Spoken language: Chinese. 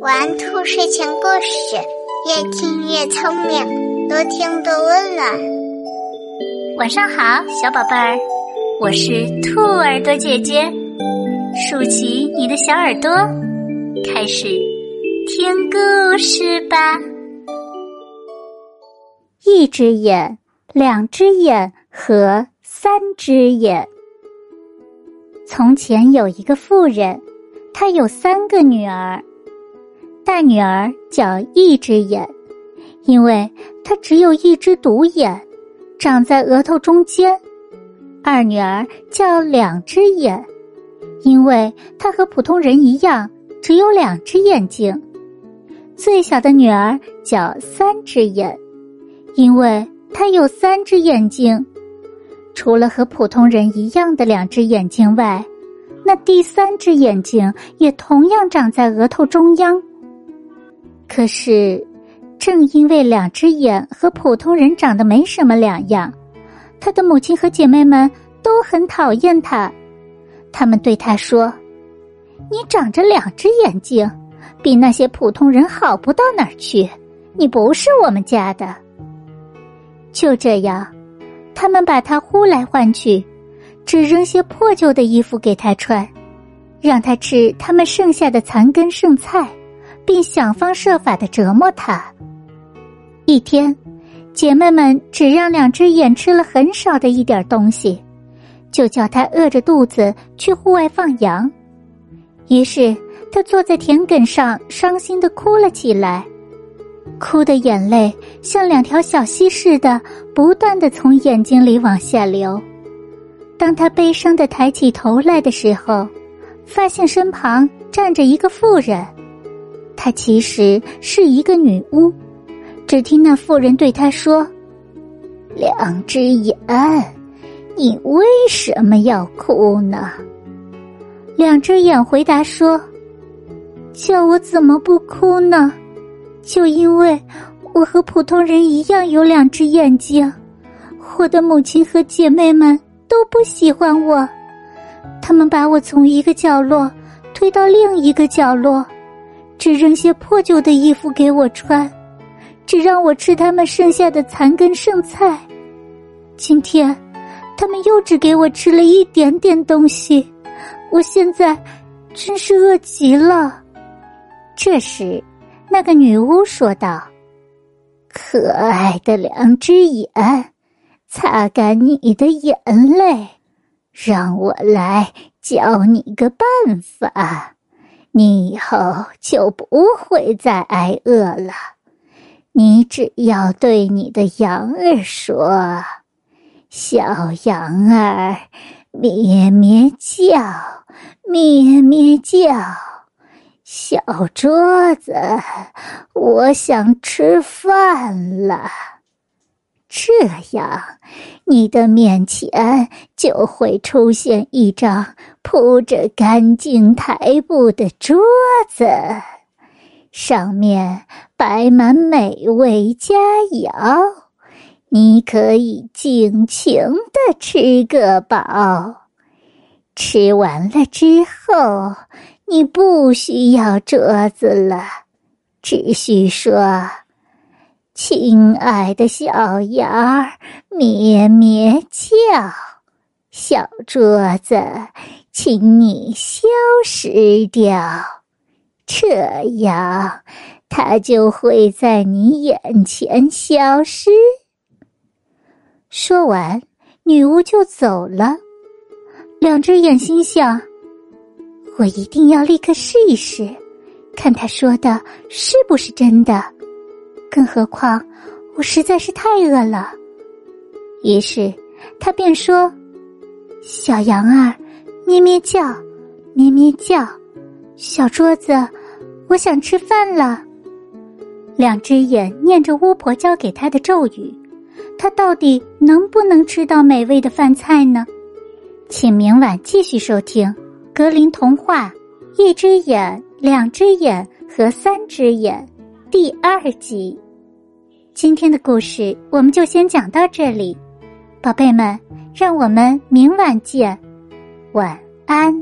玩兔睡前故事，越听越聪明，多听多温暖。晚上好，小宝贝儿，我是兔耳朵姐姐，竖起你的小耳朵，开始听故事吧。一只眼，两只眼和三只眼。从前有一个妇人，她有三个女儿。大女儿叫一只眼，因为她只有一只独眼，长在额头中间；二女儿叫两只眼，因为她和普通人一样，只有两只眼睛；最小的女儿叫三只眼，因为她有三只眼睛。除了和普通人一样的两只眼睛外，那第三只眼睛也同样长在额头中央。可是，正因为两只眼和普通人长得没什么两样，他的母亲和姐妹们都很讨厌他。他们对他说：“你长着两只眼睛，比那些普通人好不到哪儿去。你不是我们家的。”就这样。他们把他呼来唤去，只扔些破旧的衣服给他穿，让他吃他们剩下的残羹剩菜，并想方设法的折磨他。一天，姐妹们只让两只眼吃了很少的一点东西，就叫他饿着肚子去户外放羊。于是他坐在田埂上，伤心的哭了起来。哭的眼泪像两条小溪似的，不断的从眼睛里往下流。当他悲伤的抬起头来的时候，发现身旁站着一个妇人，她其实是一个女巫。只听那妇人对他说：“两只眼，你为什么要哭呢？”两只眼回答说：“叫我怎么不哭呢？”就因为我和普通人一样有两只眼睛，我的母亲和姐妹们都不喜欢我，他们把我从一个角落推到另一个角落，只扔些破旧的衣服给我穿，只让我吃他们剩下的残羹剩菜。今天，他们又只给我吃了一点点东西，我现在真是饿极了。这时。那个女巫说道：“可爱的两只眼，擦干你的眼泪，让我来教你个办法，你以后就不会再挨饿了。你只要对你的羊儿说：‘小羊儿，咩咩叫，咩咩叫。’”小桌子，我想吃饭了。这样，你的面前就会出现一张铺着干净台布的桌子，上面摆满美味佳肴，你可以尽情的吃个饱。吃完了之后。你不需要桌子了，只需说：“亲爱的小羊儿，咩咩叫。”小桌子，请你消失掉，这样它就会在你眼前消失。说完，女巫就走了。两只眼心想。我一定要立刻试一试，看他说的是不是真的。更何况，我实在是太饿了。于是，他便说：“小羊儿，咩咩叫，咩咩叫。小桌子，我想吃饭了。”两只眼念着巫婆教给他的咒语，他到底能不能吃到美味的饭菜呢？请明晚继续收听。格林童话：一只眼、两只眼和三只眼，第二集。今天的故事我们就先讲到这里，宝贝们，让我们明晚见，晚安。